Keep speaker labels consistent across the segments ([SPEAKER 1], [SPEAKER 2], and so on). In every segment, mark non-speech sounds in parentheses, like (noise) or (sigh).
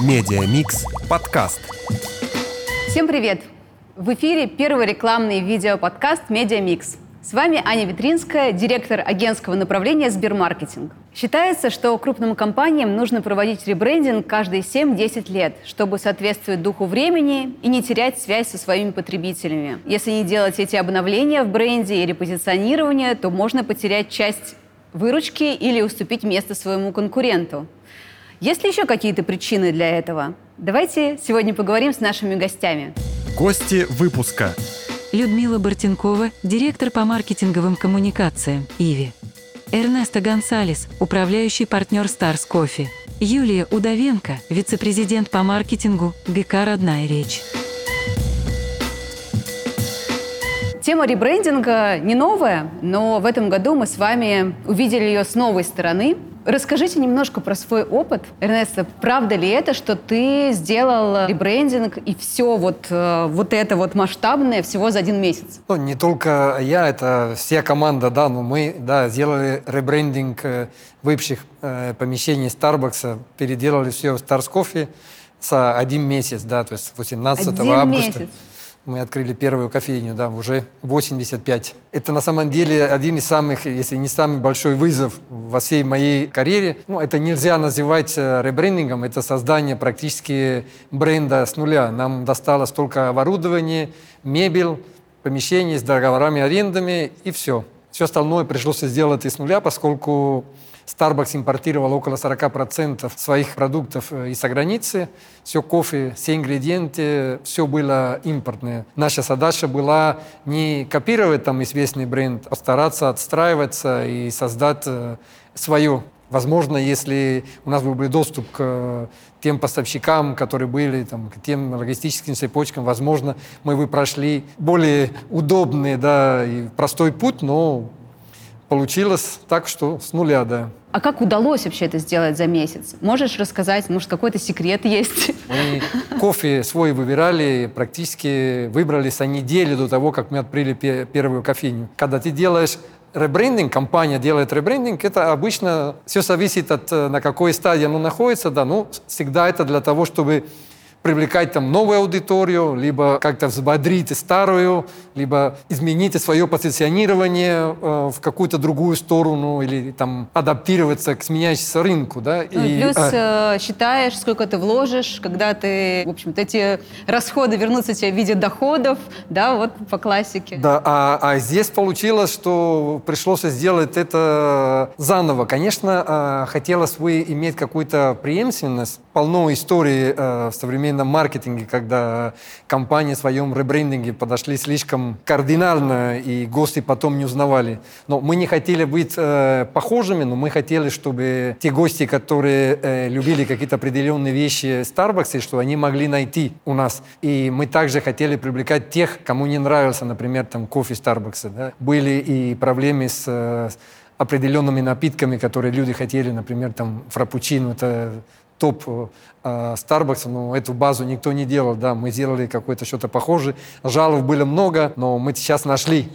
[SPEAKER 1] Media Mix подкаст.
[SPEAKER 2] Всем привет! В эфире первый рекламный видеоподкаст «Media Mix». С вами Аня Витринская, директор агентского направления «Сбермаркетинг». Считается, что крупным компаниям нужно проводить ребрендинг каждые 7-10 лет, чтобы соответствовать духу времени и не терять связь со своими потребителями. Если не делать эти обновления в бренде и репозиционирование, то можно потерять часть выручки или уступить место своему конкуренту. Есть ли еще какие-то причины для этого? Давайте сегодня поговорим с нашими гостями.
[SPEAKER 1] Гости выпуска.
[SPEAKER 3] Людмила Бартенкова, директор по маркетинговым коммуникациям «Иви». Эрнесто Гонсалес, управляющий партнер Stars Coffee. Юлия Удовенко, вице-президент по маркетингу ГК «Родная речь».
[SPEAKER 2] Тема ребрендинга не новая, но в этом году мы с вами увидели ее с новой стороны. Расскажите немножко про свой опыт. Эрнесто, правда ли это, что ты сделал ребрендинг и все вот, э, вот это вот масштабное всего за один месяц?
[SPEAKER 4] Ну, не только я, это вся команда, да, но мы, да, сделали ребрендинг э, бывших э, помещений Starbucks, переделали все в Stars Coffee за один месяц, да, то есть 18
[SPEAKER 2] Один
[SPEAKER 4] августа.
[SPEAKER 2] месяц.
[SPEAKER 4] Мы открыли первую кофейню, да, уже 85. Это на самом деле один из самых, если не самый большой вызов во всей моей карьере. Ну, это нельзя называть э, ребрендингом, это создание практически бренда с нуля. Нам досталось только оборудование, мебель, помещение с договорами арендами и все. Все остальное пришлось сделать из нуля, поскольку Starbucks импортировал около 40% своих продуктов э, из-за границы. Все кофе, все ингредиенты, все было импортное. Наша задача была не копировать там известный бренд, а стараться отстраиваться и создать э, свое. Возможно, если у нас был бы доступ к э, тем поставщикам, которые были, там, к тем логистическим цепочкам, возможно, мы бы прошли более удобный да, и простой путь, но получилось так, что с нуля, да.
[SPEAKER 2] А как удалось вообще это сделать за месяц? Можешь рассказать, может, какой-то секрет есть?
[SPEAKER 4] Мы кофе свой выбирали, практически выбрали за неделю до того, как мы открыли пе- первую кофейню. Когда ты делаешь ребрендинг, компания делает ребрендинг, это обычно все зависит от э, на какой стадии оно находится, да, ну, всегда это для того, чтобы привлекать там новую аудиторию, либо как-то взбодрить старую, либо изменить свое позиционирование э, в какую-то другую сторону или там адаптироваться к сменяющемуся рынку, да.
[SPEAKER 2] Ну, и плюс
[SPEAKER 4] э,
[SPEAKER 2] э, считаешь, сколько ты вложишь, когда ты, в общем-то, эти расходы вернутся тебе в виде доходов, да, вот по классике.
[SPEAKER 4] Да, а, а здесь получилось, что пришлось сделать это заново. Конечно, э, хотелось бы иметь какую-то преемственность. Полно историй э, в современном маркетинге, когда компании в своем ребрендинге подошли слишком кардинально, и гости потом не узнавали. Но мы не хотели быть э, похожими, но мы хотели, чтобы те гости, которые э, любили какие-то определенные вещи Starbucks, что они могли найти у нас. И мы также хотели привлекать тех, кому не нравился, например, там кофе Starbucks. Да? Были и проблемы с э, определенными напитками, которые люди хотели, например, там фрапучино, это топ э, Starbucks, но эту базу никто не делал, да, мы сделали какое-то что-то похожее. Жалоб было много, но мы сейчас нашли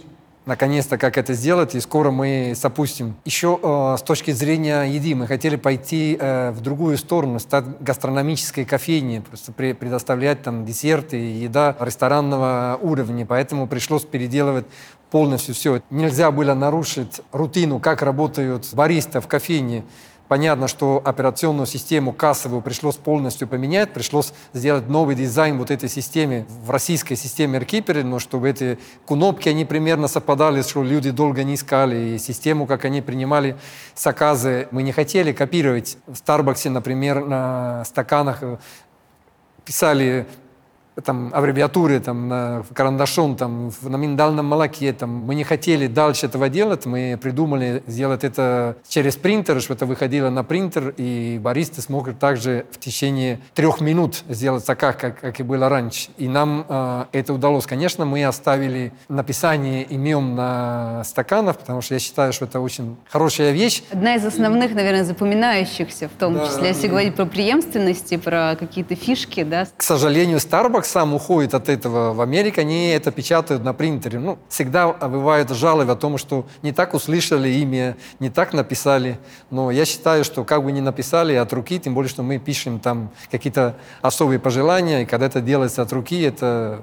[SPEAKER 4] наконец-то, как это сделать, и скоро мы запустим. Еще э, с точки зрения еды мы хотели пойти э, в другую сторону, стать гастрономической кофейней, просто предоставлять там десерты, еда ресторанного уровня, поэтому пришлось переделывать полностью все. Нельзя было нарушить рутину, как работают баристы в кофейне. Понятно, что операционную систему кассовую пришлось полностью поменять, пришлось сделать новый дизайн вот этой системе в российской системе AirKeeper, но чтобы эти кнопки, они примерно совпадали, что люди долго не искали, и систему, как они принимали заказы. Мы не хотели копировать в Старбаксе, например, на стаканах э, писали там, аббревиатуры там, на, карандашом там, на миндальном молоке. Там. Мы не хотели дальше этого делать. Мы придумали сделать это через принтер, чтобы это выходило на принтер, и баристы смогут также в течение трех минут сделать заказ, как, как и было раньше. И нам э, это удалось. Конечно, мы оставили написание имен на стаканах, потому что я считаю, что это очень хорошая вещь.
[SPEAKER 2] Одна из основных, наверное, запоминающихся, в том
[SPEAKER 4] Да.
[SPEAKER 2] числе, если говорить про преемственности, про какие-то фишки, да.
[SPEAKER 4] К сожалению, Starbucks как сам уходит от этого в Америке, они это печатают на принтере. Ну, всегда бывают жалобы о том, что не так услышали имя, не так написали. Но я считаю, что как бы не написали от руки, тем более, что мы пишем там какие-то особые пожелания, и когда это делается от руки, это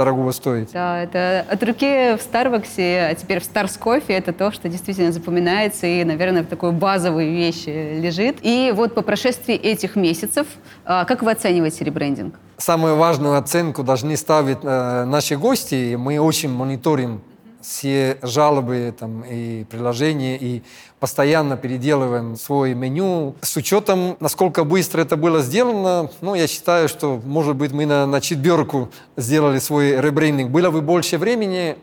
[SPEAKER 4] дорогого стоит.
[SPEAKER 2] Да, это от руки в Старбаксе, а теперь в Старс Кофе, это то, что действительно запоминается и, наверное, в такой базовой вещи лежит. И вот по прошествии этих месяцев, а, как вы оцениваете ребрендинг?
[SPEAKER 4] Самую важную оценку должны ставить э, наши гости. Мы очень мониторим все жалобы там, и приложения, и постоянно переделываем свое меню. С учетом, насколько быстро это было сделано, ну, я считаю, что, может быть, мы на, на четверку сделали свой ребрендинг. Было бы больше времени,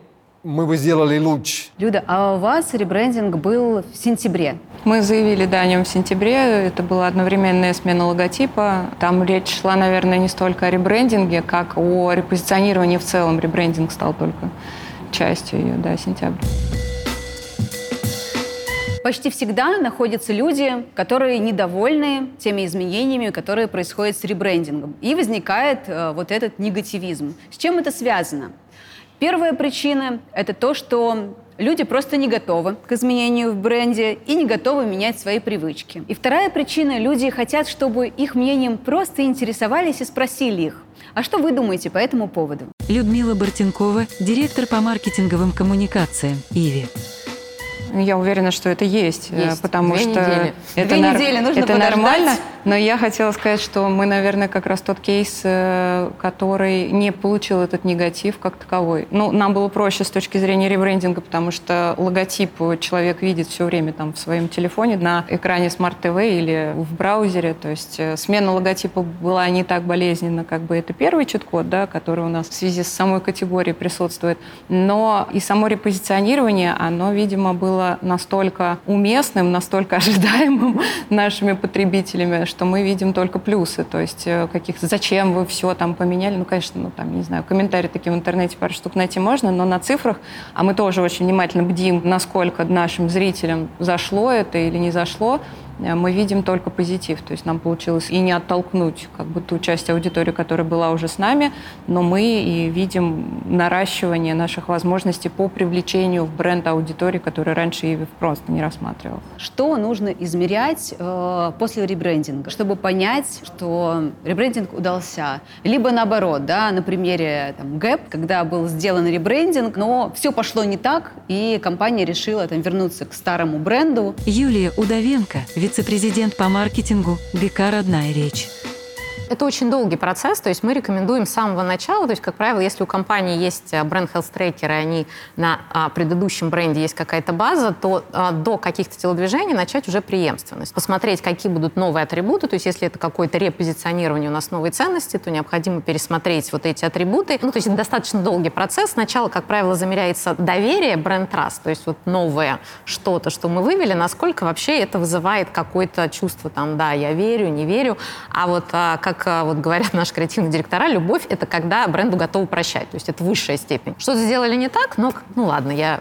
[SPEAKER 4] мы бы сделали лучше.
[SPEAKER 2] Люда, а у вас ребрендинг был в сентябре?
[SPEAKER 5] Мы заявили, да, о нем в сентябре. Это была одновременная смена логотипа. Там речь шла, наверное, не столько о ребрендинге, как о репозиционировании в целом. Ребрендинг стал только частью ее, да, сентябрь.
[SPEAKER 2] Почти всегда находятся люди, которые недовольны теми изменениями, которые происходят с ребрендингом. И возникает э, вот этот негативизм. С чем это связано? Первая причина – это то, что люди просто не готовы к изменению в бренде и не готовы менять свои привычки. И вторая причина – люди хотят, чтобы их мнением просто интересовались и спросили их. А что вы думаете по этому поводу?
[SPEAKER 3] Людмила Бартенкова, директор по маркетинговым коммуникациям «Иви».
[SPEAKER 5] Я уверена, что это есть,
[SPEAKER 2] э, есть.
[SPEAKER 5] потому
[SPEAKER 2] Две
[SPEAKER 5] что
[SPEAKER 2] недели.
[SPEAKER 5] это,
[SPEAKER 2] Две
[SPEAKER 5] нар...
[SPEAKER 2] недели нужно
[SPEAKER 5] это
[SPEAKER 2] подождать.
[SPEAKER 5] нормально. Но я хотела сказать, что мы, наверное, как раз тот кейс, э, который не получил этот негатив как таковой. Ну, нам было проще с точки зрения ребрендинга, потому что логотип человек видит все время там в своем телефоне на экране смарт-ТВ или в браузере. То есть э, смена логотипа была не так болезненна, как бы это первый чит-код, да, который у нас в связи с самой категорией присутствует. Но и само репозиционирование, оно, видимо, было настолько уместным, настолько ожидаемым (laughs) нашими потребителями, что мы видим только плюсы. То есть э, каких зачем вы все там поменяли. Ну, конечно, ну там, не знаю, комментарии такие в интернете пару штук найти можно, но на цифрах, а мы тоже очень внимательно бдим, насколько нашим зрителям зашло это или не зашло, мы видим только позитив. То есть нам получилось и не оттолкнуть как бы ту часть аудитории, которая была уже с нами, но мы и видим наращивание наших возможностей по привлечению в бренд аудитории, которая раньше Иви просто не рассматривал.
[SPEAKER 2] Что нужно измерять э, после ребрендинга, чтобы понять, что ребрендинг удался? Либо наоборот, да, на примере там, Gap, когда был сделан ребрендинг, но все пошло не так, и компания решила там, вернуться к старому бренду.
[SPEAKER 3] Юлия Удовенко, вице-президент по маркетингу ГК «Родная речь».
[SPEAKER 6] Это очень долгий процесс, то есть мы рекомендуем с самого начала, то есть, как правило, если у компании есть э, бренд Health Tracker, и они на а, предыдущем бренде есть какая-то база, то а, до каких-то телодвижений начать уже преемственность. Посмотреть, какие будут новые атрибуты, то есть если это какое-то репозиционирование у нас новой ценности, то необходимо пересмотреть вот эти атрибуты. Ну, то есть это достаточно долгий процесс. Сначала, как правило, замеряется доверие, бренд trust, то есть вот новое что-то, что мы вывели, насколько вообще это вызывает какое-то чувство там, да, я верю, не верю, а вот а, как а, вот говорят наши креативные директора, любовь — это когда бренду готовы прощать, то есть это высшая степень. Что-то сделали не так, но ну ладно, я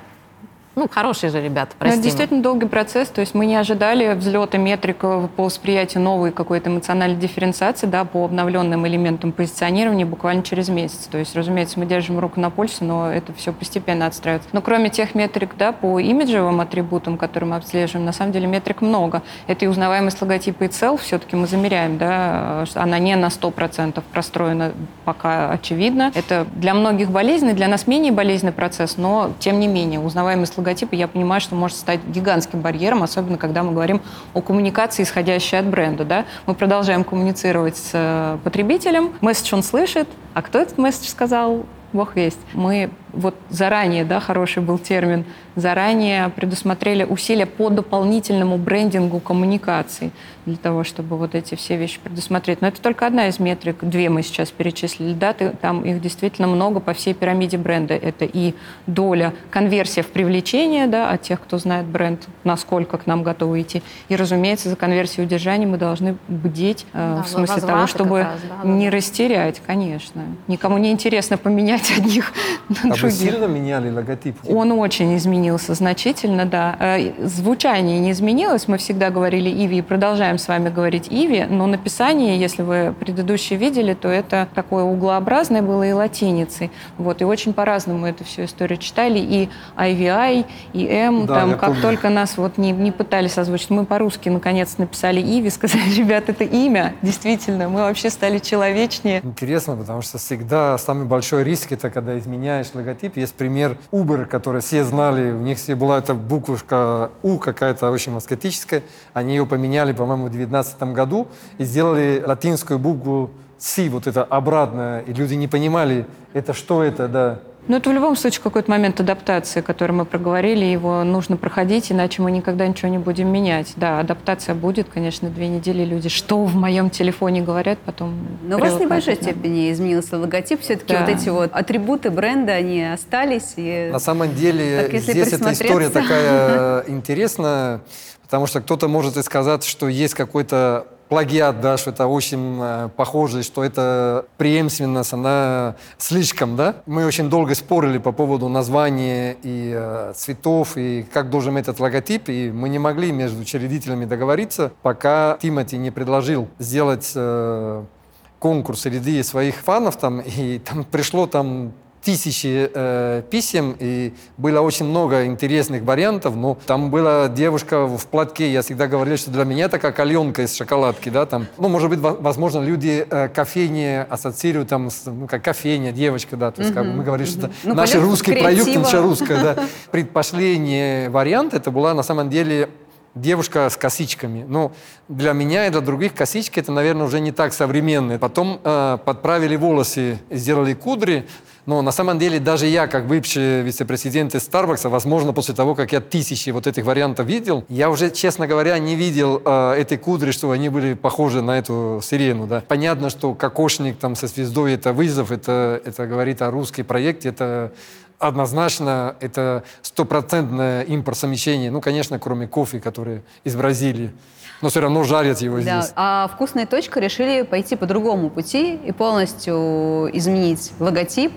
[SPEAKER 6] ну, хорошие же ребята,
[SPEAKER 5] Но это
[SPEAKER 6] прости.
[SPEAKER 5] действительно долгий процесс, то есть мы не ожидали взлета метрик э, по восприятию новой какой-то эмоциональной дифференциации, да, по обновленным элементам позиционирования буквально через месяц. То есть, разумеется, мы держим руку на пульсе, но это все постепенно отстраивается. Но кроме тех метрик, да, по имиджевым атрибутам, которые мы обслеживаем, на самом деле метрик много. Это и узнаваемость логотипа и цел все-таки мы замеряем, да, она не на 100% простроена, пока очевидно. Это для многих болезненный, для нас менее болезненный процесс, но тем не менее узнаваемость логотипа, я понимаю, что может стать гигантским барьером, особенно когда мы говорим о коммуникации, исходящей от бренда. Да? Мы продолжаем коммуницировать с э, потребителем, месседж он слышит, а кто этот месседж сказал, бог весть. Мы вот заранее, да, хороший был термин, заранее предусмотрели усилия по дополнительному брендингу коммуникаций для того, чтобы вот эти все вещи предусмотреть. Но это только одна из метрик, две мы сейчас перечислили, да, ты- там их действительно много по всей пирамиде бренда. Это и доля, конверсия в привлечение, да, от тех, кто знает бренд, насколько к нам готовы идти. И, разумеется, за конверсию и удержание мы должны бдеть э,
[SPEAKER 6] Да,
[SPEAKER 5] в смысле того, чтобы
[SPEAKER 6] раз, да, да,
[SPEAKER 5] не
[SPEAKER 6] да.
[SPEAKER 5] растерять, конечно. Никому не интересно поменять (laughs) одних на
[SPEAKER 4] Обычно
[SPEAKER 5] других.
[SPEAKER 4] сильно меняли логотип?
[SPEAKER 5] Он очень изменился значительно, да. Э, Звучание не изменилось, мы всегда говорили Иви и продолжаем с вами говорить Иви, но написание, если вы предыдущие видели, то это такое углообразное было и латиницей. Вот, и очень по-разному эту всю историю читали, и IVI, и M,
[SPEAKER 4] Да,
[SPEAKER 5] там, как
[SPEAKER 4] помню.
[SPEAKER 5] только нас вот не, не пытались озвучить, мы по-русски наконец написали Иви, (laughs) сказали, ребят, это имя, действительно, мы вообще стали человечнее.
[SPEAKER 4] Интересно, потому что всегда самый большой риск это когда изменяешь логотип. Есть пример Uber, который все знали, у них все была эта буквушка У какая-то очень аскетическая. Они ее поменяли, по-моему, в 2019 году и сделали латинскую букву Си, вот это обратное. И люди не понимали, это что это, да.
[SPEAKER 5] Ну, это в любом случае какой-то момент адаптации, который мы проговорили, его нужно проходить, иначе мы никогда ничего не будем менять. Да, адаптация будет, конечно, две недели люди, что в моем телефоне говорят, потом...
[SPEAKER 2] Но у вас в небольшой степени изменился логотип. Все-таки
[SPEAKER 5] Да.
[SPEAKER 2] вот эти вот атрибуты бренда, они остались. И...
[SPEAKER 4] На самом деле
[SPEAKER 2] Так, если
[SPEAKER 4] здесь эта история такая (laughs) интересная, потому что кто-то может и сказать, что есть какой-то плагиат, да, что это очень э, похоже, что это преемственность, она слишком, да. Мы очень долго спорили по поводу названия и э, цветов, и как должен этот логотип, и мы не могли между учредителями договориться, пока Тимати не предложил сделать э, конкурс среди своих фанов там, и там пришло там тысячи э, писем, и было очень много интересных вариантов, но там была девушка в платке, я всегда говорил, что для меня это как аленка из шоколадки, да, там, ну, может быть, во- возможно, люди э, кофейни ассоциируют там, с, ну, как кофейня, девочка, да, то есть как бы мы говорим, что это
[SPEAKER 2] Ну,
[SPEAKER 4] наш
[SPEAKER 2] полет
[SPEAKER 4] русский проект,
[SPEAKER 2] креатива.
[SPEAKER 4] наша русская, да. (laughs) Предпоследний вариант, это была на самом деле девушка с косичками. Ну, для меня и для других косички это, наверное, уже не так современно. Потом э, подправили волосы, сделали кудри. Но на самом деле даже я, как бывший вице-президент из Starbucks, возможно, после того, как я тысячи вот этих вариантов видел, я уже, честно говоря, не видел э, этой кудри, что они были похожи на эту сирену. Да. Понятно, что кокошник там со звездой это вызов, это, это говорит о русской проекте, это однозначно это стопроцентное импортсовмещение. Ну, конечно, кроме кофе, который из Бразилии. Но все равно жарят его
[SPEAKER 2] Да.
[SPEAKER 4] здесь.
[SPEAKER 2] А вкусная точка решили пойти по другому пути и полностью изменить логотип.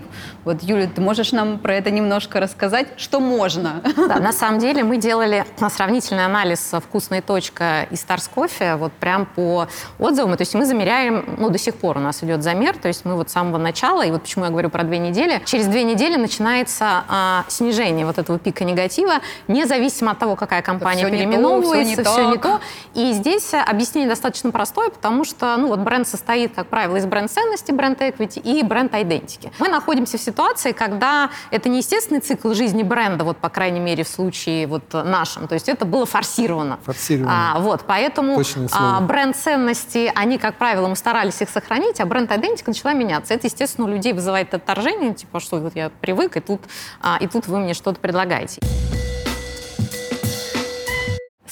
[SPEAKER 2] Вот, Юля, ты можешь нам про это немножко рассказать? Что можно?
[SPEAKER 6] Да, на самом деле мы делали сравнительный анализ «Вкусная точка» и «Старс Кофе» вот прям по отзывам. То есть мы замеряем, ну, до сих пор у нас идет замер, то есть мы вот с самого начала, и вот почему я говорю про две недели, через две недели начинается а, снижение вот этого пика негатива, независимо от того, какая компания
[SPEAKER 2] не то,
[SPEAKER 6] переименовывается,
[SPEAKER 2] всё не
[SPEAKER 6] всё не
[SPEAKER 2] так.
[SPEAKER 6] то. И здесь объяснение достаточно простое, потому что, ну, вот бренд состоит, как правило, из бренд-ценности, бренд-эквити и бренд-айдентики. Мы находимся в ситуации, когда это не естественный цикл жизни бренда, вот, по крайней мере, в случае вот нашем. То есть это было форсировано.
[SPEAKER 4] Форсировано.
[SPEAKER 6] А, вот, поэтому а, бренд-ценности, они, как правило, мы старались их сохранить, а бренд-айдентика начала меняться. Это, естественно, у людей вызывает отторжение, типа, что вот я привык, и тут, а, и тут вы мне что-то предлагаете.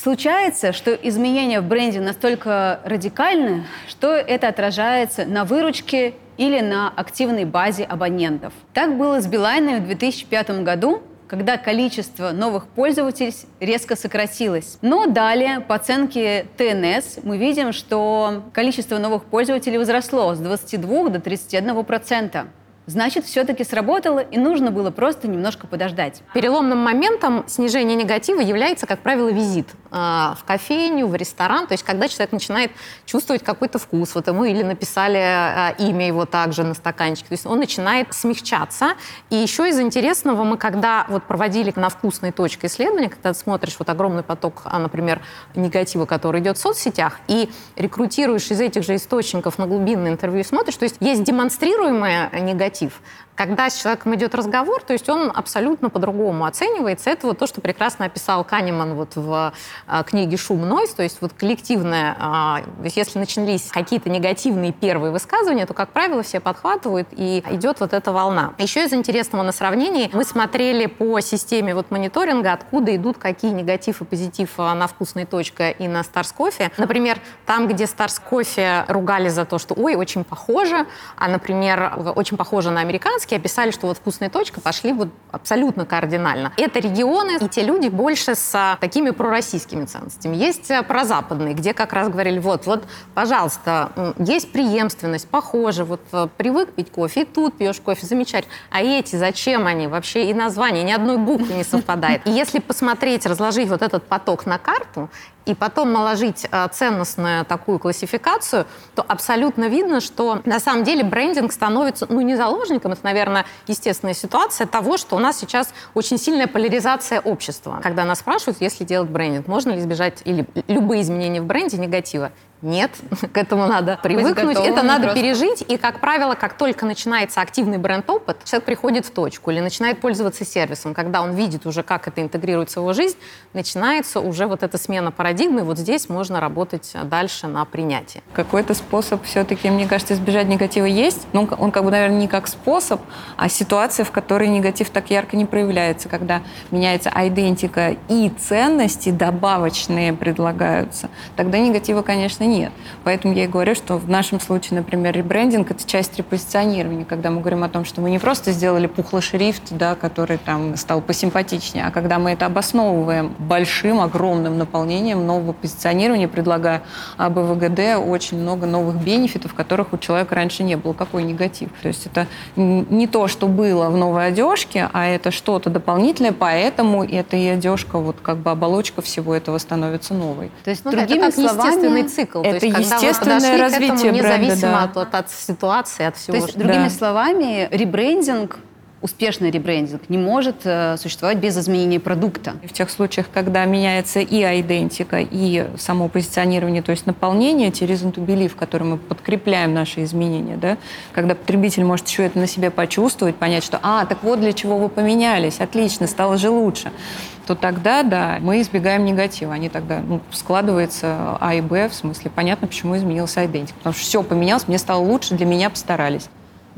[SPEAKER 2] Случается, что изменения в бренде настолько радикальны, что это отражается на выручке или на активной базе абонентов. Так было с Билайном в 2005 году, когда количество новых пользователей резко сократилось. Но далее, по оценке ТНС, мы видим, что количество новых пользователей возросло с 22 до 31 процента. Значит, все-таки сработало, и нужно было просто немножко подождать.
[SPEAKER 6] Переломным моментом снижения негатива является, как правило, визит э, в кофейню, в ресторан. То есть, когда человек начинает чувствовать какой-то вкус, вот ему или написали э, имя его также на стаканчике, то есть он начинает смягчаться. И еще из интересного, мы когда вот проводили на вкусной точке исследования, когда ты смотришь вот огромный поток, а, например, негатива, который идет в соцсетях, и рекрутируешь из этих же источников на глубинное интервью и смотришь, то есть есть демонстрируемый негатив, negativo. Когда с человеком идет разговор, то есть он абсолютно по-другому оценивается. Это вот то, что прекрасно описал Канеман вот в а, книге «Шум Noise», то есть вот коллективное, а, то есть если начались какие-то негативные первые высказывания, то, как правило, все подхватывают, и идет вот эта волна. Еще из интересного на сравнении, мы смотрели по системе вот мониторинга, откуда идут какие негатив и позитив а, на «Вкусной точке» и на «Stars Coffee». Например, там, где «Stars Coffee» ругали за то, что «Ой, очень похоже», а, например, очень похоже на американские, описали, что вот вкусная точка, пошли вот абсолютно кардинально. Это регионы, и те люди больше с а, такими пророссийскими ценностями. Есть а, прозападные, где как раз говорили, вот, вот, пожалуйста, есть преемственность, похоже, вот а, привык пить кофе, и тут пьешь кофе, замечательно. А эти, зачем они? Вообще и название, ни одной буквы не совпадает. И если посмотреть, разложить вот этот поток на карту, и потом наложить э, ценностную такую классификацию, то абсолютно видно, что на самом деле брендинг становится, ну, не заложником, это, наверное, естественная ситуация того, что у нас сейчас очень сильная поляризация общества. Когда нас спрашивают, если делать брендинг, можно ли избежать или любые изменения в бренде негатива? Нет, (laughs) к этому надо привыкнуть, это надо просто. пережить. И, как правило, как только начинается активный бренд-опыт, человек приходит в точку или начинает пользоваться сервисом. Когда он видит уже, как это интегрируется в его жизнь, начинается уже вот эта смена парадигмы. Вот здесь можно работать дальше на принятии.
[SPEAKER 5] Какой-то способ все-таки, мне кажется, избежать негатива есть. Но он, он как бы, наверное, не как способ, а ситуация, в которой негатив так ярко не проявляется, когда меняется идентика и ценности добавочные предлагаются. Тогда негатива, конечно, нет. Поэтому я и говорю, что в нашем случае, например, ребрендинг — это часть репозиционирования, когда мы говорим о том, что мы не просто сделали пухлый шрифт, да, который там стал посимпатичнее, а когда мы это обосновываем большим, огромным наполнением нового позиционирования, предлагая АБВГД очень много новых бенефитов, которых у человека раньше не было. Какой негатив? То есть это не то, что было в новой одежке, а это что-то дополнительное, поэтому эта и одежка, вот как бы оболочка всего этого становится новой.
[SPEAKER 6] То есть, ну, другими это как словами, естественный цикл цикл.
[SPEAKER 5] Это То есть, естественное развитие этому, бренда,
[SPEAKER 6] независимо
[SPEAKER 5] да.
[SPEAKER 6] от, от, от ситуации, от всего.
[SPEAKER 2] То есть, другими да. словами, ребрендинг успешный ребрендинг не может э, существовать без изменения продукта.
[SPEAKER 5] В тех случаях, когда меняется и идентика, и само позиционирование, то есть наполнение, те reason to believe, которым мы подкрепляем наши изменения, да, когда потребитель может еще это на себе почувствовать, понять, что «а, так вот для чего вы поменялись, отлично, стало же лучше», то тогда, да, мы избегаем негатива. Они тогда ну, складывается А и Б, в смысле, понятно, почему изменился идентик. Потому что все поменялось, мне стало лучше, для меня постарались.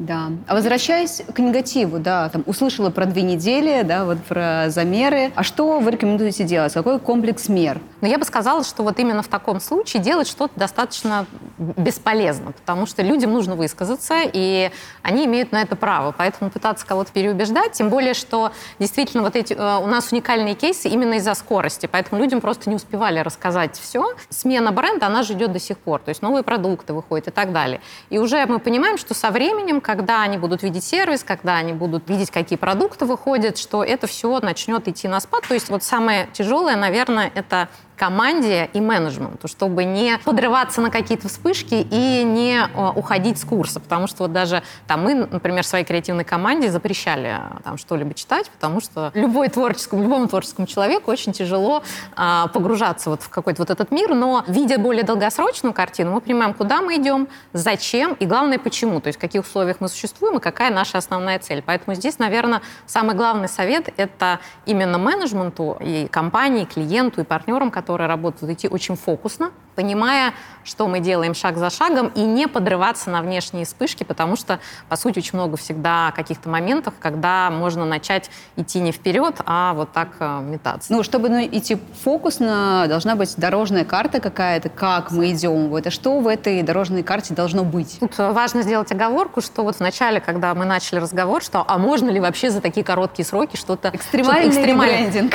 [SPEAKER 2] Да. А возвращаясь к негативу, да, там услышала про две недели, да, вот про замеры. А что вы рекомендуете делать? Какой комплекс мер?
[SPEAKER 6] Но я бы сказала, что вот именно в таком случае делать что-то достаточно бесполезно, потому что людям нужно высказаться, и они имеют на это право. Поэтому пытаться кого-то переубеждать, тем более, что действительно вот эти э, у нас уникальные кейсы именно из-за скорости, поэтому людям просто не успевали рассказать все. Смена бренда, она же идет до сих пор, то есть новые продукты выходят и так далее. И уже мы понимаем, что со временем, когда они будут видеть сервис, когда они будут видеть, какие продукты выходят, что это все начнет идти на спад. То есть вот самое тяжелое, наверное, это команде и менеджменту, чтобы не подрываться на какие-то вспышки и не э, уходить с курса. Потому что вот даже там мы, например, своей креативной команде запрещали э, там что-либо читать, потому что любой творческому, любому творческому человеку очень тяжело а, погружаться вот в какой-то вот этот мир, но видя более долгосрочную картину, мы понимаем, куда мы идем, зачем и главное, почему, то есть в каких условиях мы существуем и какая наша основная цель. Поэтому здесь, наверное, самый главный совет — это именно менеджменту и компании, и клиенту, и партнерам, которые которые работают, идти очень фокусно, понимая, что мы делаем шаг за шагом, и не подрываться на внешние вспышки, потому что, по сути, очень много всегда каких-то моментов, когда можно начать идти не вперед, а вот так э, метаться.
[SPEAKER 2] Ну, чтобы ну, идти фокусно, должна быть дорожная карта какая-то, как мы идем. Вот, а что в этой дорожной карте должно быть?
[SPEAKER 6] Тут важно сделать оговорку, что вот в начале, когда мы начали разговор, что а можно ли вообще за такие короткие сроки что-то...
[SPEAKER 2] Экстремальный что брендинг.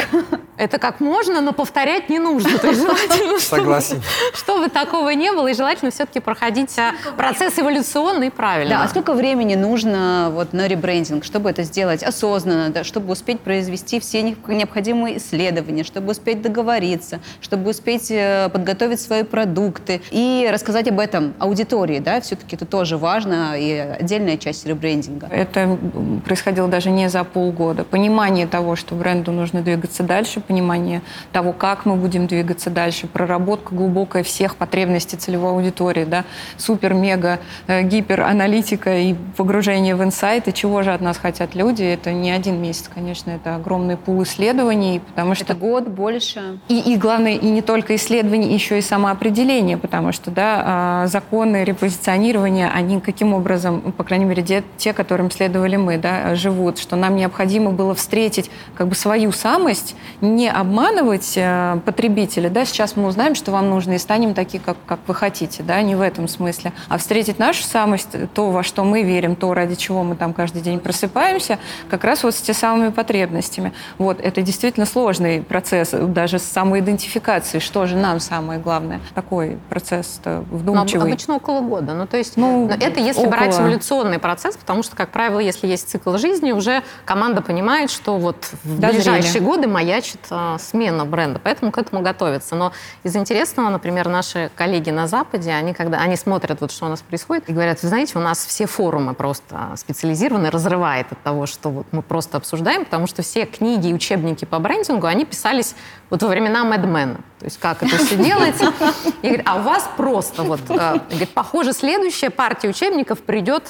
[SPEAKER 6] Это как можно, но повторять не нужно. То есть
[SPEAKER 4] желательно, (laughs) Согласен. (laughs)
[SPEAKER 6] Чтобы такого не было, и желательно все-таки проходить а, процесс эволюционный правильно.
[SPEAKER 2] Да, а сколько времени нужно вот на ребрендинг, чтобы это сделать осознанно, да, чтобы успеть произвести все необходимые исследования, чтобы успеть договориться, чтобы успеть э, подготовить свои продукты и рассказать об этом аудитории, да, все-таки это тоже важно и отдельная часть ребрендинга.
[SPEAKER 5] Это происходило даже не за полгода. Понимание того, что бренду нужно двигаться дальше, понимание того, как мы будем двигаться двигаться дальше, проработка глубокая всех потребностей целевой аудитории, да, супер-мега э, гипераналитика и погружение в инсайты, чего же от нас хотят люди, это не один месяц, конечно, это огромный пул исследований, потому что...
[SPEAKER 2] Это год больше.
[SPEAKER 5] И, и главное, и не только исследования, еще и самоопределение, потому что, да, а, законы репозиционирования, они каким образом, по крайней мере, те, те, которым следовали мы, да, живут, что нам необходимо было встретить как бы свою самость, не обманывать э, потребителя, да, сейчас мы узнаем, что вам нужно, и станем такие, как, как вы хотите, да, не в этом смысле, а встретить нашу самость, то, во что мы верим, то, ради чего мы там каждый день просыпаемся, как раз вот с теми самыми потребностями. Вот, это действительно сложный процесс, даже с самоидентификацией, что же нам самое главное. Такой процесс вдумчивый.
[SPEAKER 6] Ну, обычно около года. Ну, то есть ну, это если около... брать эволюционный процесс, потому что, как правило, если есть цикл жизни, уже команда понимает, что вот в Дозрели. ближайшие годы маячит а, смена бренда, поэтому к этому готовится. Но из интересного, например, наши коллеги на Западе, они когда они смотрят, вот что у нас происходит, и говорят, вы знаете, у нас все форумы просто специализированы, разрывает от того, что вот мы просто обсуждаем, потому что все книги и учебники по брендингу, они писались вот во времена Мэдмена. То есть как это все делается. И говорит, а у вас просто вот, э, говорит, похоже, следующая партия учебников придет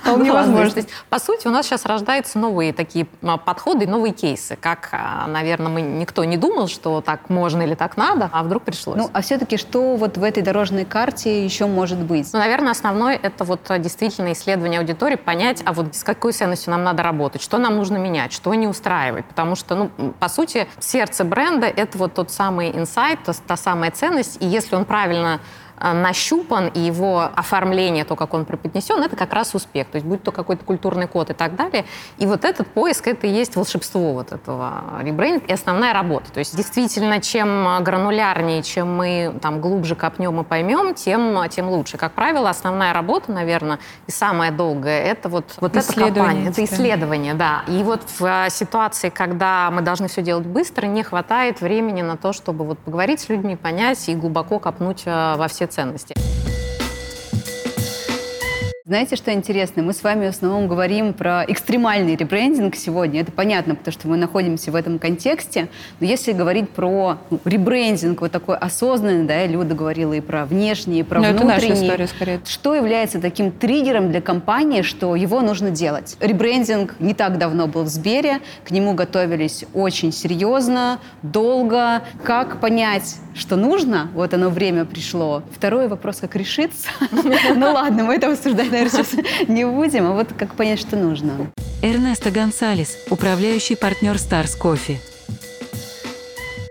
[SPEAKER 6] вполне возможно. То есть, по сути, у нас сейчас рождаются новые такие а, подходы, новые кейсы. Как, а, наверное, мы никто не думал, что так можно или так надо, а вдруг пришлось.
[SPEAKER 2] Ну, а все-таки что вот в этой дорожной карте еще может быть?
[SPEAKER 6] Ну, наверное, основное это вот действительно исследование аудитории, понять, а вот с какой ценностью нам надо работать, что нам нужно менять, что не устраивает. Потому что, ну, по сути, сердце бренда — это вот тот самый инсайт, та самая ценность, и если он правильно нащупан, и его оформление, то, как он преподнесен, это как раз успех. То есть будь то какой-то культурный код и так далее. И вот этот поиск, это и есть волшебство вот этого ребрендинга и основная работа. То есть действительно, чем гранулярнее, чем мы там глубже копнем и поймем, тем, тем лучше. Как правило, основная работа, наверное, и самая долгая, это вот, вот это копание, это исследование, да. И вот в ситуации, когда мы должны все делать быстро, не хватает времени на то, чтобы вот поговорить с людьми, понять и глубоко копнуть во все ценности.
[SPEAKER 2] Знаете, что интересно? Мы с вами в основном говорим про экстремальный ребрендинг сегодня. Это понятно, потому что мы находимся в этом контексте. Но если говорить про ну, ребрендинг вот такой осознанный, да, Люда говорила и про внешний, и про Но внутренний. Это наша история, скорее. Что является таким триггером для компании, что его нужно делать? Ребрендинг не так давно был в Сбере, к нему готовились очень серьезно, долго. Как понять, что нужно? Вот оно время пришло. Второй вопрос, как решиться? (laughs) Ну ладно, мы это обсуждаем наверное, сейчас (laughs) не будем, а вот как понять, что нужно.
[SPEAKER 3] Эрнесто Гонсалес, управляющий партнер Stars Coffee.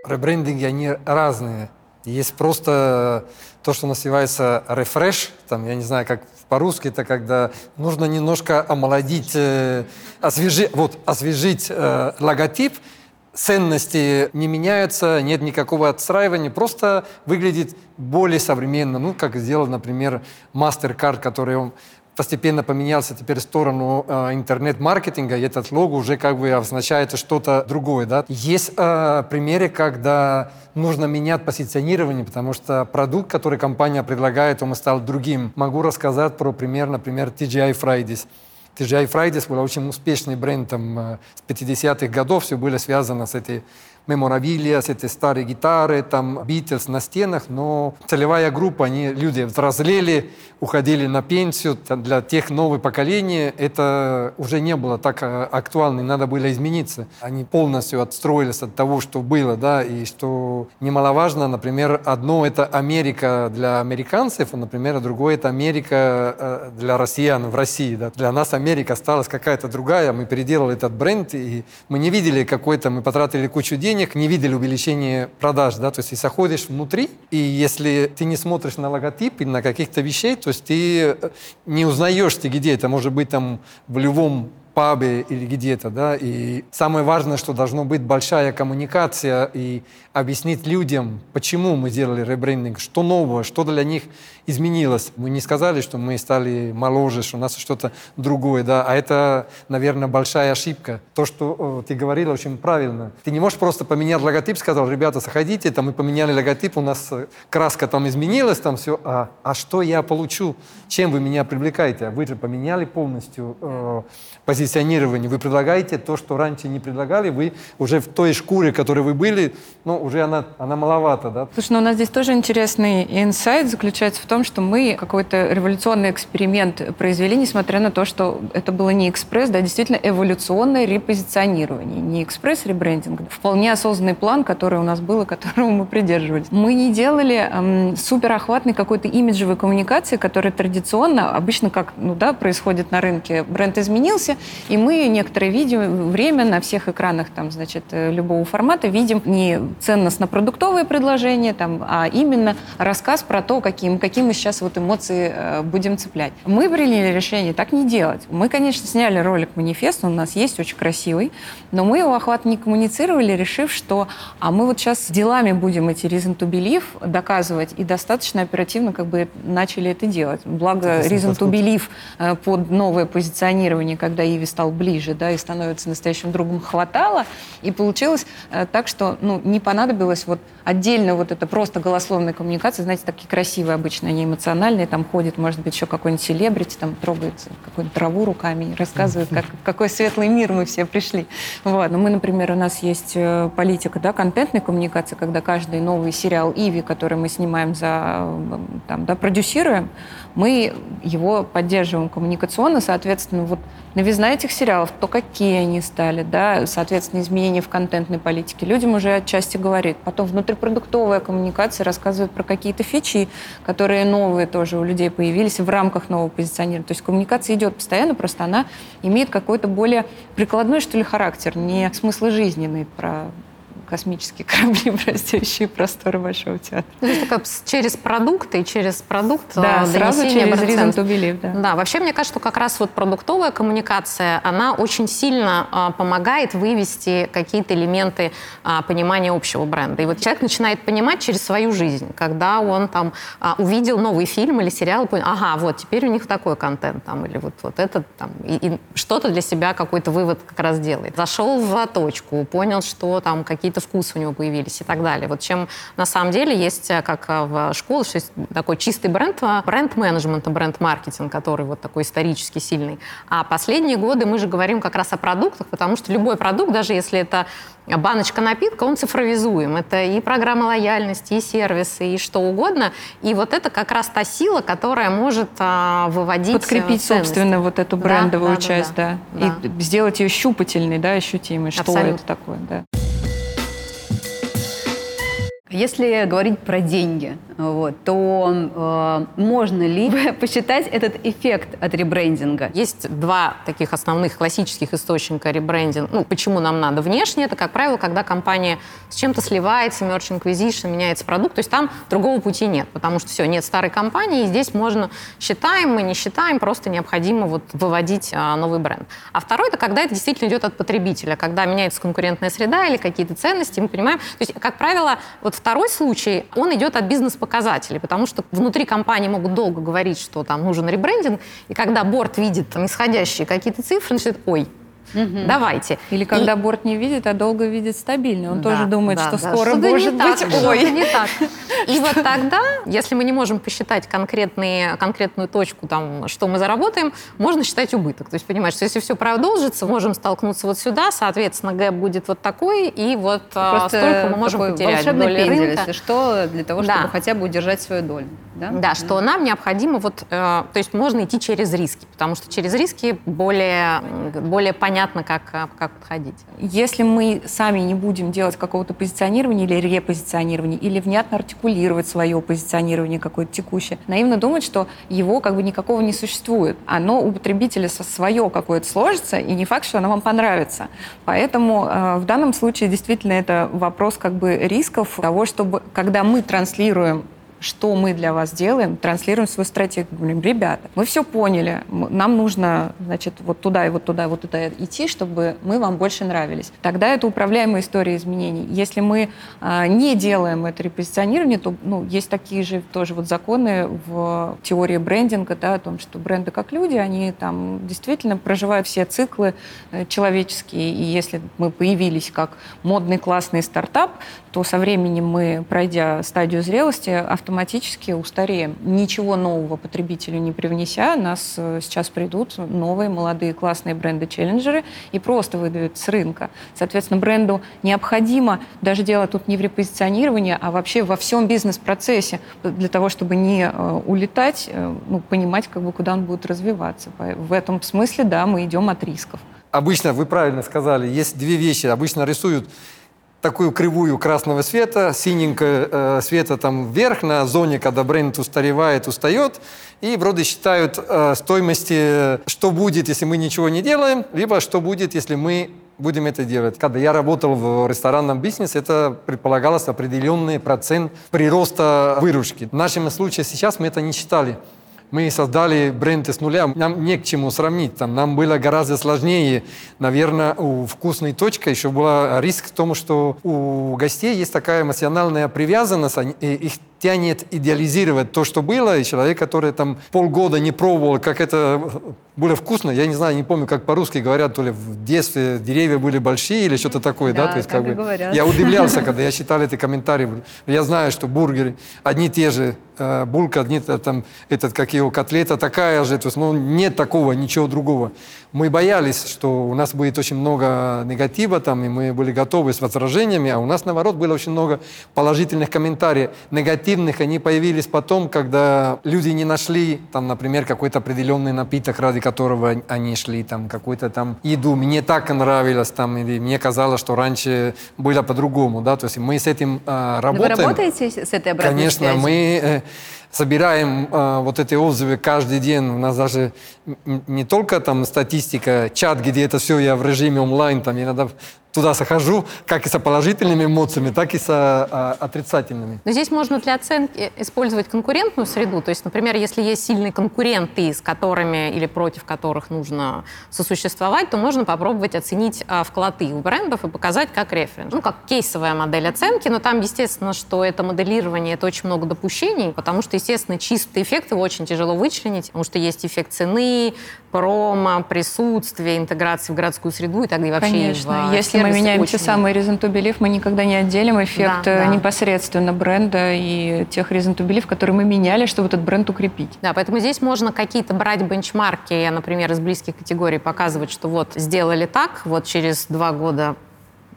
[SPEAKER 4] Ребрендинги, они разные. Есть просто то, что называется рефреш, там, я не знаю, как по-русски, это когда нужно немножко омолодить, э, освежить, вот, освежить э, логотип, ценности не меняются, нет никакого отстраивания, просто выглядит более современно. Ну, как сделал, например, MasterCard, который он постепенно поменялся теперь в сторону э, интернет-маркетинга, и этот лого уже как бы означает что-то другое. Да? Есть э, примеры, когда нужно менять позиционирование, потому что продукт, который компания предлагает, он стал другим. Могу рассказать про пример, например, TGI Fridays. TGI Fridays был очень успешный бренд там, э, с 50-х годов, все было связано с этой меморабилия, с этой старой гитары, там, Битлз на стенах, но целевая группа, они, люди взрослели, уходили на пенсию, для тех новых поколений это уже не было так э, актуально, надо было измениться. Они полностью отстроились от того, что было, да, и что немаловажно, например, одно это Америка для американцев, а, например, другое это Америка э, для россиян в России, да. Для нас Америка осталась какая-то другая, мы переделали этот бренд, и мы не видели какой-то, мы потратили кучу денег, денег, не видели увеличения продаж, да, то есть если заходишь внутри, и если ты не смотришь на логотип и на каких-то вещей, то есть ты э, не узнаешь, ты где это. Может быть там в любом пабе или где-то, да, и самое важное, что должно быть большая коммуникация и объяснить людям, почему мы сделали ребрендинг, что нового, что для них изменилось. Мы не сказали, что мы стали моложе, что у нас что-то другое, да, а это, наверное, большая ошибка. То, что ты говорила, очень правильно. Ты не можешь просто поменять логотип, сказал, ребята, заходите, там мы поменяли логотип, у нас э, краска там изменилась, там все, а, а что я получу? Чем вы меня привлекаете? А вы же поменяли полностью э, позиционирование, вы предлагаете то, что раньше не предлагали, вы уже в той шкуре, в которой вы были, ну, уже она, она маловато, да?
[SPEAKER 5] Слушай, ну у нас здесь тоже интересный инсайт заключается в том, что мы какой-то революционный эксперимент произвели, несмотря на то, что это было не экспресс, да, действительно эволюционное репозиционирование, не экспресс-ребрендинг, вполне осознанный план, который у нас был и которого мы придерживались. Мы не делали эм, суперохватной какой-то имиджевой коммуникации, которая традиционно, обычно как, ну да, происходит на рынке, бренд изменился, И мы некоторое видео, время на всех экранах там, значит, э, любого формата видим не ценностно-продуктовые предложения, там, а именно рассказ про то, каким, какие мы сейчас вот эмоции э, будем цеплять. Мы приняли решение так не делать. Мы, конечно, сняли ролик манифест, он у нас есть, очень красивый, но мы его охват не коммуницировали, решив, что а мы вот сейчас делами будем эти reason to believe доказывать, и достаточно оперативно как бы начали это делать. Благо reason to believe э, под новое позиционирование, когда Иви стал ближе, да, и становится настоящим другом, хватало, и получилось э, так, что, ну, не понадобилось вот отдельно вот это просто голословная коммуникация, знаете, такие красивые обычно, они эмоциональные, там ходит, может быть, еще какой-нибудь селебрити, там трогает какую-нибудь траву руками рассказывает, как, в (laughs) какой светлый мир мы все пришли. Вот. Но мы, например, у нас есть э, политика, да, контентной коммуникации, когда каждый новый сериал «Иви», который мы снимаем за, там, да, продюсируем, мы его поддерживаем коммуникационно, соответственно, вот новизна этих сериалов, то какие они стали, да, соответственно, изменения в контентной политике, людям уже отчасти говорит. Потом внутрипродуктовая коммуникация рассказывает про какие-то фичи, которые новые тоже у людей появились в рамках нового позиционирования. То есть коммуникация идет постоянно, просто она имеет какой-то более прикладной, что ли, характер, не смысложизненный про космические корабли, (laughs) простящие просторы Большого театра.
[SPEAKER 6] То есть как через продукты и через продукт
[SPEAKER 5] да, сразу через reason to believe, да.
[SPEAKER 6] Да, вообще мне кажется, что как раз вот продуктовая коммуникация, она очень сильно а, помогает вывести какие-то элементы а, понимания общего бренда. И вот человек начинает понимать через свою жизнь, когда он там а, увидел новый фильм или сериал, понял, ага, вот теперь у них такой контент там, или вот, вот это там, и, и что-то для себя какой-то вывод как раз делает. Зашел в точку, понял, что там какие-то какие-то вкусы у него появились и так далее. Вот чем на самом деле есть, э, как э, в школе, есть такой чистый бренд, э, бренд-менеджмент, бренд-маркетинг, который вот такой исторически сильный. А последние годы мы же говорим как раз о продуктах, потому что любой продукт, даже если это баночка напитка, он цифровизуем. Это и программа лояльности, и сервисы, и что угодно. И вот это как раз та сила, которая может а, выводить
[SPEAKER 5] Подкрепить,
[SPEAKER 6] ценности.
[SPEAKER 5] собственно, вот эту брендовую да, часть, да, да. да. И сделать ее щупательной, да, ощутимой. Что Абсолютно. это такое, да.
[SPEAKER 2] Если говорить про деньги, вот, то э, можно ли (laughs) посчитать этот эффект от ребрендинга?
[SPEAKER 6] Есть два таких основных классических источника ребрендинга. Ну, почему нам надо? Внешне это, как правило, когда компания с чем-то сливается, merch acquisition, меняется продукт, то есть там другого пути нет, потому что все, нет старой компании, и здесь можно, считаем мы, не считаем, просто необходимо вот выводить а, новый бренд. А второй, это когда это действительно идет от потребителя, когда меняется конкурентная среда или какие-то ценности, мы понимаем, то есть, как правило, вот Второй случай, он идет от бизнес-показателей, потому что внутри компании могут долго говорить, что там нужен ребрендинг, и когда борт видит там, исходящие какие-то цифры, начинает, ой, Угу. Давайте.
[SPEAKER 5] Или когда и... борт не видит, а долго видит стабильно. Он да, тоже думает, да, что да. скоро что может быть
[SPEAKER 6] так, ой. не так. (laughs) И вот тогда, если мы не можем посчитать конкретные, конкретную точку, там, что мы заработаем, можно считать убыток. То есть понимаешь, что если все продолжится, можем столкнуться вот сюда, соответственно, гэп будет вот такой, и вот а, Просто столько мы можем потерять.
[SPEAKER 2] Волшебный пендель, рынка. если что, для того, чтобы да. хотя бы удержать свою долю.
[SPEAKER 6] Да, да что нам необходимо, вот, э, то есть можно идти через риски, потому что через риски более, более понятно понятно, как, а, как подходить.
[SPEAKER 5] Если мы сами не будем делать какого-то позиционирования или репозиционирования, или внятно артикулировать свое позиционирование какое-то текущее, наивно думать, что его как бы никакого не существует. Оно у потребителя свое какое-то сложится, и не факт, что оно вам понравится. Поэтому э, в данном случае действительно это вопрос как бы рисков того, чтобы, когда мы транслируем что мы для вас делаем, транслируем свою стратегию. Говорим, ребята, мы все поняли, нам нужно, значит, вот туда и вот туда и вот туда идти, чтобы мы вам больше нравились. Тогда это управляемая история изменений. Если мы а, не делаем это репозиционирование, то ну, есть такие же тоже вот законы в теории брендинга, да, о том, что бренды как люди, они там действительно проживают все циклы э, человеческие, и если мы появились как модный классный стартап, то со временем мы, пройдя стадию зрелости, автоматически устареем. Ничего нового потребителю не привнеся, нас э, сейчас придут новые молодые классные бренды-челленджеры и просто выдавят с рынка. Соответственно, бренду необходимо даже дело тут не в репозиционировании, а вообще во всем бизнес-процессе для того, чтобы не э, улетать, э, ну, понимать, как бы, куда он будет развиваться. В этом смысле, да, мы идем от рисков.
[SPEAKER 4] Обычно, вы правильно сказали, есть две вещи. Обычно рисуют такую кривую красного света, синенького э, света там вверх на зоне, когда бренд устаревает, устает, и вроде считают э, стоимости, что будет, если мы ничего не делаем, либо что будет, если мы будем это делать. Когда я работал в ресторанном бизнесе, это предполагалось определенный процент прироста выручки. В нашем случае сейчас мы это не считали. Мы создали бренд с нуля, нам не к чему сравнить. Там, нам было гораздо сложнее. Наверное, у «Вкусной точки» еще был риск в том, что у гостей есть такая эмоциональная привязанность, их тянет идеализировать то, что было, и человек, который там полгода не пробовал, как это было вкусно, я не знаю, не помню, как по-русски говорят, то ли в детстве деревья были большие или что-то такое, да,
[SPEAKER 2] да
[SPEAKER 4] то есть
[SPEAKER 2] как
[SPEAKER 4] бы
[SPEAKER 2] говорят.
[SPEAKER 4] я удивлялся, (laughs) когда я читал эти комментарии. Я знаю, что бургеры одни те же, э, булка, одни э, там этот как его котлета такая же, то есть ну нет такого ничего другого. Мы боялись, что у нас будет очень много негатива там, и мы были готовы с возражениями, а у нас наоборот было очень много положительных комментариев. Негативных они появились потом, когда люди не нашли там, например, какой-то определенный напиток, ради которого они шли, там какую-то там еду. Мне так нравилось там, или мне казалось, что раньше было по-другому, да, то есть мы с этим э, работаем.
[SPEAKER 2] Вы работаете с этой обратной
[SPEAKER 4] Конечно,
[SPEAKER 2] связью?
[SPEAKER 4] мы э, собираем э, вот эти отзывы каждый день. У нас даже не только там статистика, чат, где это все я в режиме онлайн, там иногда туда захожу, как и с положительными эмоциями, так и с а, отрицательными.
[SPEAKER 6] Но здесь можно для оценки использовать конкурентную среду. То есть, например, если есть сильные конкуренты, с которыми или против которых нужно сосуществовать, то можно попробовать оценить а, вклады у брендов и показать как референс. Ну, как кейсовая модель оценки, но там, естественно, что это моделирование, это очень много допущений, потому что, естественно, чистый эффект его очень тяжело вычленить, потому что есть эффект цены, промо, присутствие, интеграции в городскую среду и так и вообще
[SPEAKER 5] Конечно.
[SPEAKER 6] в
[SPEAKER 5] Если мы меняем те самые reason to believe, мы никогда не отделим эффект
[SPEAKER 6] Да,
[SPEAKER 5] э,
[SPEAKER 6] да.
[SPEAKER 5] непосредственно бренда и тех reason to believe, которые мы меняли, чтобы этот бренд укрепить.
[SPEAKER 6] Да, поэтому здесь можно какие-то брать бенчмарки, например, из близких категорий, показывать, что вот сделали так, вот через два года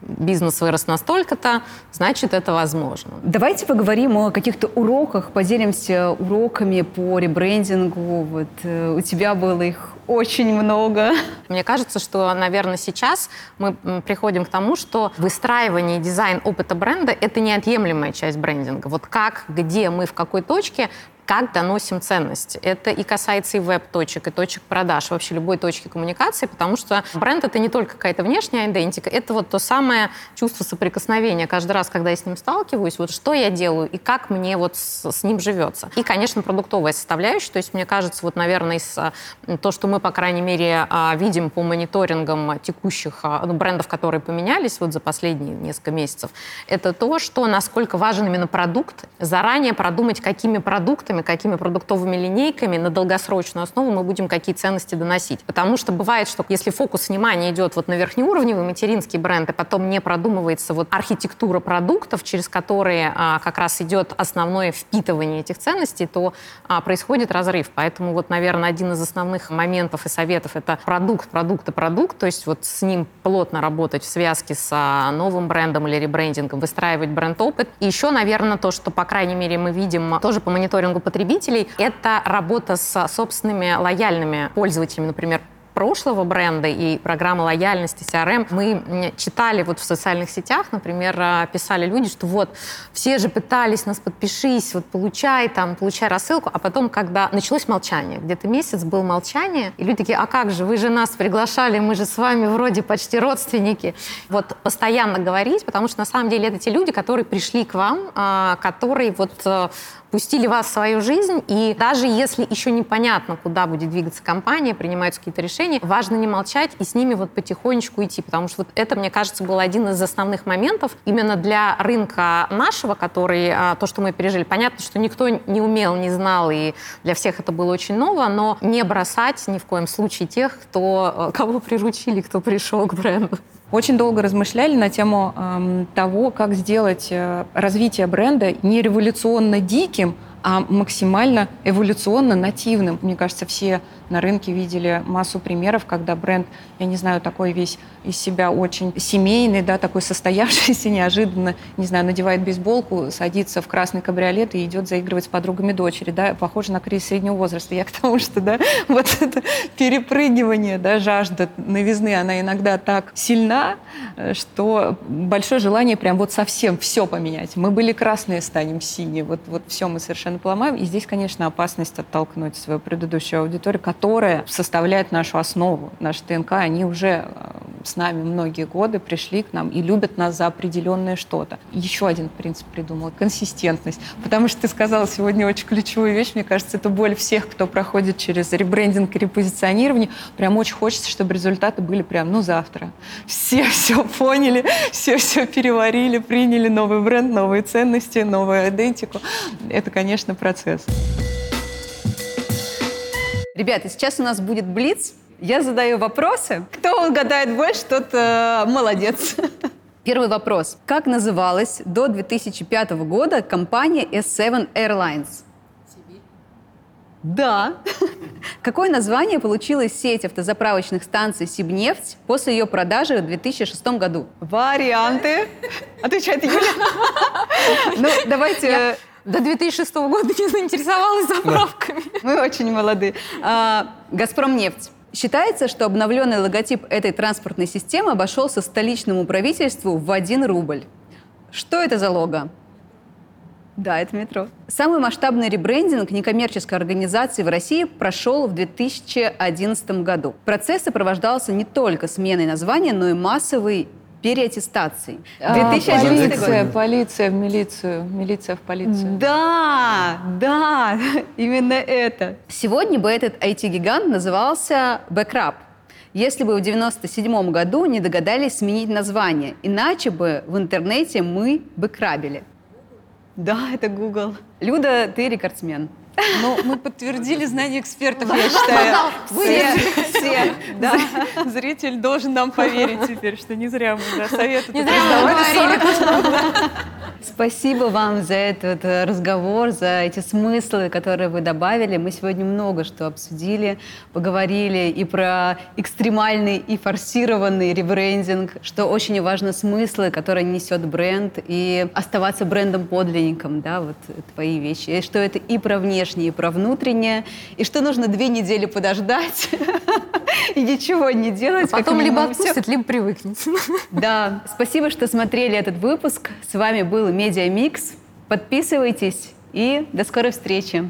[SPEAKER 6] бизнес вырос настолько-то, значит, это возможно.
[SPEAKER 2] Давайте поговорим о каких-то уроках, поделимся уроками по ребрендингу. Вот э, у тебя было их очень много.
[SPEAKER 6] Мне кажется, что, наверное, сейчас мы приходим к тому, что выстраивание дизайн опыта бренда — это неотъемлемая часть брендинга. Вот как, где мы, в какой точке как доносим ценность. Это и касается и веб-точек, и точек продаж, вообще любой точки коммуникации, потому что бренд — это не только какая-то внешняя идентика, это вот то самое чувство соприкосновения. Каждый раз, когда я с ним сталкиваюсь, вот что я делаю и как мне вот с, с ним живется. И, конечно, продуктовая составляющая. То есть, мне кажется, вот, наверное, из, а, то, что мы, по крайней мере, а, видим по мониторингам текущих а, ну, брендов, которые поменялись вот за последние несколько месяцев, это то, что насколько важен именно продукт. Заранее продумать, какими продуктами, какими продуктовыми линейками на долгосрочную основу мы будем какие ценности доносить. Потому что бывает, что если фокус внимания идет вот на верхнеуровневый материнский бренд, и потом не продумывается вот архитектура продуктов, через которые а, как раз идет основное впитывание этих ценностей, то а, происходит разрыв. Поэтому вот, наверное, один из основных моментов и советов это продукт, продукт и продукт, то есть вот с ним плотно работать в связке с а, новым брендом или ребрендингом, выстраивать бренд-опыт. И еще, наверное, то, что, по крайней мере, мы видим тоже по мониторингу потребителей, это работа с собственными лояльными пользователями, например, прошлого бренда и программы лояльности, CRM, мы читали вот в социальных сетях, например, а, писали люди, что вот все же пытались нас подпишись, вот получай там, получай рассылку, а потом, когда началось молчание, где-то месяц был молчание, и люди такие, а как же, вы же нас приглашали, мы же с вами вроде почти родственники. Вот постоянно говорить, потому что на самом деле это те люди, которые пришли к вам, а, которые вот э, пустили вас в свою жизнь, и даже если еще непонятно, куда будет двигаться компания, принимаются какие-то решения, важно не молчать и с ними вот потихонечку идти, потому что вот это, мне кажется, был один из основных моментов именно для рынка нашего, который, а, то, что мы пережили. Понятно, что никто не умел, не знал, и для всех это было очень ново, но не бросать ни в коем случае тех, кто, э, кого приручили, кто пришел к бренду.
[SPEAKER 5] Очень долго размышляли на тему эм, того, как сделать э, развитие бренда не революционно диким, а максимально эволюционно нативным. Мне кажется, все на рынке видели массу примеров, когда бренд, я не знаю, такой весь из себя очень семейный, да, такой состоявшийся, (laughs) неожиданно, не знаю, надевает бейсболку, садится в красный кабриолет и идет заигрывать с подругами дочери, да, похоже на кризис среднего возраста. Я к тому, что, да, (laughs) вот это перепрыгивание, да, жажда новизны, она иногда так сильна, э, что большое желание прям вот совсем все поменять. Мы были красные, станем синие, вот, вот все мы совершенно поломаем. И здесь, конечно, опасность оттолкнуть свою предыдущую аудиторию, которая составляет нашу основу, наш ДНК, они уже э, с нами многие годы пришли к нам и любят нас за определенное что-то. Еще один принцип придумала — консистентность. Потому что ты сказала сегодня очень ключевую вещь, мне кажется, это боль всех, кто проходит через ребрендинг и репозиционирование. Прям очень хочется, чтобы результаты были прям, ну, завтра. Все (laughs) все поняли, все все переварили, приняли новый бренд, новые ценности, новую идентику. Это, конечно, процесс.
[SPEAKER 2] Ребята, сейчас у нас будет блиц. Я задаю вопросы. Кто угадает больше, тот э, молодец. (laughs) Первый вопрос. Как называлась до 2005 года компания S7 Airlines? Сибирь. Да. (laughs) Какое название получила сеть автозаправочных станций «Сибнефть» после ее продажи в 2006 году? Варианты. (laughs) Отвечает Юля. Ну, давайте...
[SPEAKER 6] До 2006 года не заинтересовалась заправками. (laughs)
[SPEAKER 2] Мы очень молоды. А, «Газпром нефть». Считается, что обновленный логотип этой транспортной системы обошелся столичному правительству в 1 рубль. Что это за лого? Да, это метро. Самый масштабный ребрендинг некоммерческой организации в России прошел в 2011 году. Процесс сопровождался не только сменой названия, но и массовой переаттестацией.
[SPEAKER 5] А, 2011 полиция, год. полиция в милицию, милиция в полицию.
[SPEAKER 2] Да, да, (laughs) именно это. Сегодня бы этот IT-гигант назывался Backup, если бы в 97 году не догадались сменить название. Иначе бы в интернете мы бы крабили. Да, это Google. Люда, ты рекордсмен.
[SPEAKER 5] Ну, мы подтвердили знания экспертов, я считаю.
[SPEAKER 2] Все, все. Да.
[SPEAKER 5] Зритель должен нам поверить теперь, что не зря мы да, советы
[SPEAKER 6] Не зря мы говорили. (laughs)
[SPEAKER 2] Спасибо вам за этот э, разговор, за эти смыслы, которые вы добавили. Мы сегодня много что обсудили, поговорили и про экстремальный и форсированный ребрендинг, что очень важно смыслы, которые несет бренд, и оставаться брендом-подлинником, да, вот твои вещи. И что это и про внешнее, и про внутреннее, и что нужно две недели подождать (laughs) и ничего не делать.
[SPEAKER 6] А потом либо отпустят, либо привыкнет.
[SPEAKER 2] Да, спасибо, что смотрели этот выпуск. С вами был Медиа Микс. Подписывайтесь и до скорой встречи.